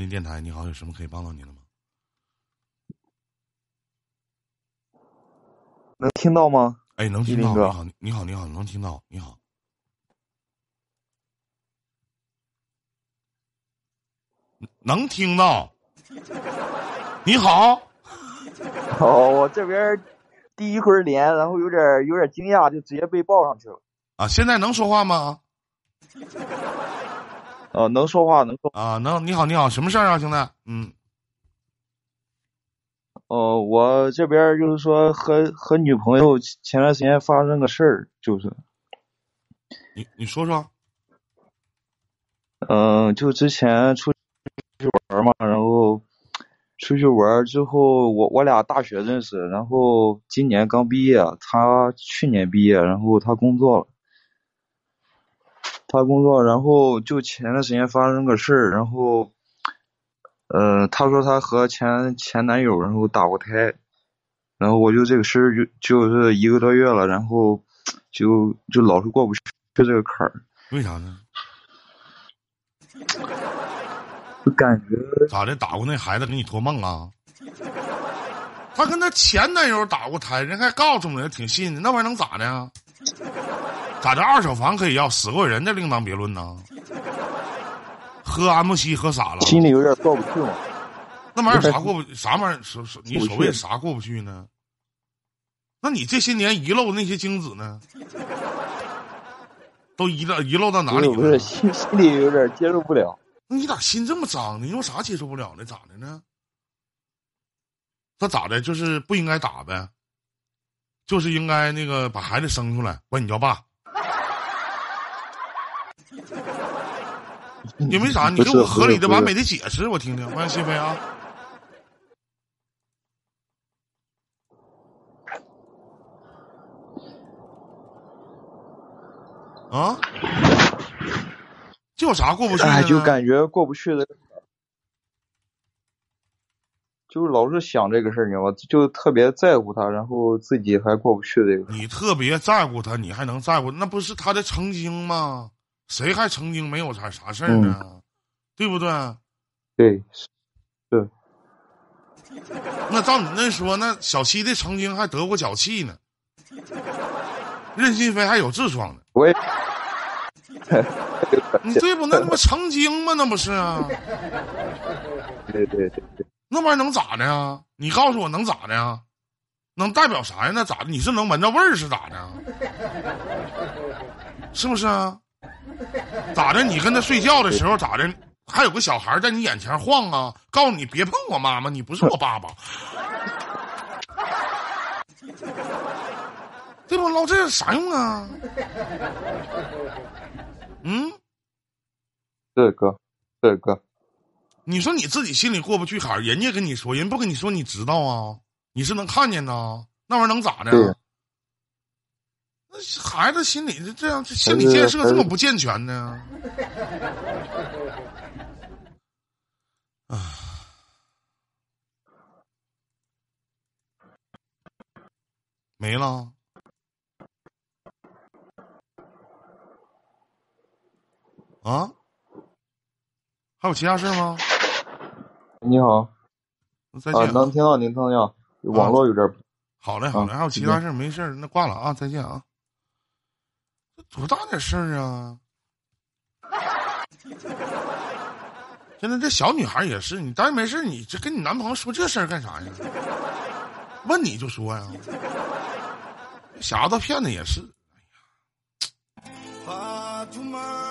林电台，你好，有什么可以帮到您的吗？能听到吗？哎，能听到。你好，你好，你好，能听到。你好，能听到。你好，哦，我这边第一回连，然后有点有点惊讶，就直接被报上去了。啊，现在能说话吗？呃，能说话，能说。啊，能。你好，你好，什么事儿啊，兄弟？嗯，哦，我这边就是说和和女朋友前段时间发生个事儿，就是，你你说说。嗯、就之前出去玩嘛，然后出去玩之后，我我俩大学认识，然后今年刚毕业，他去年毕业，然后他工作了。他工作，然后就前段时间发生个事儿，然后，呃，他说他和前前男友然后打过胎，然后我就这个事儿就就是一个多月了，然后就就老是过不去这个坎儿，为啥呢？就感觉咋的？打过那孩子给你托梦啊？他跟他前男友打过胎，人还告诉我们，挺信的，那玩意儿能咋的呀？咋的？二手房可以要，死过人的另当别论呢。喝安慕希喝傻了，心里有点过不去嘛。那玩意儿啥过不啥玩意儿？所所你所谓啥过不去呢？那你这些年遗漏的那些精子呢？都遗漏遗漏到哪里了？心心里有点接受不了。那你咋心这么脏呢？你有啥接受不了呢？咋的呢？他咋的？就是不应该打呗，就是应该那个把孩子生出来，管你叫爸。因为啥？你给我合理的、完美的解释，我听听。欢迎新飞啊！啊？这有啥过不去的？哎，就感觉过不去的，就是老是想这个事儿，你知道吗？就特别在乎他，然后自己还过不去这个。你特别在乎他，你还能在乎？那不是他的曾经吗？谁还曾经没有啥啥事儿呢？对不对？对，那照你那说，那小七的曾经还得过脚气呢，任心飞还有痔疮呢，我也。你对不？那他妈曾经吗？那不是啊？对对对对，那玩意儿能咋的呀？你告诉我能咋的呀？能代表啥呀？那咋的？你是能闻着味儿是咋的？是不是啊？咋的？你跟他睡觉的时候咋的？还有个小孩在你眼前晃啊，告诉你别碰我妈妈，你不是我爸爸，对吧？唠这有啥用啊？嗯，对哥，对哥，你说你自己心里过不去坎儿，人家跟你说，人不跟你说，你知道啊？你是能看见呐？那玩意儿能咋的？对那孩子心理这样，这心理建设这么不健全呢？啊，没了。啊？还有其他事儿吗？你好，啊，再见、能听到您听到，网络有点，好嘞，好嘞，啊还有其他事儿没事儿，那挂了啊，再见啊。多大点事儿啊？现在这小女孩也是，你当然没事，你这跟你男朋友说这事儿干啥呀？问你就说呀，瞎子骗子也是。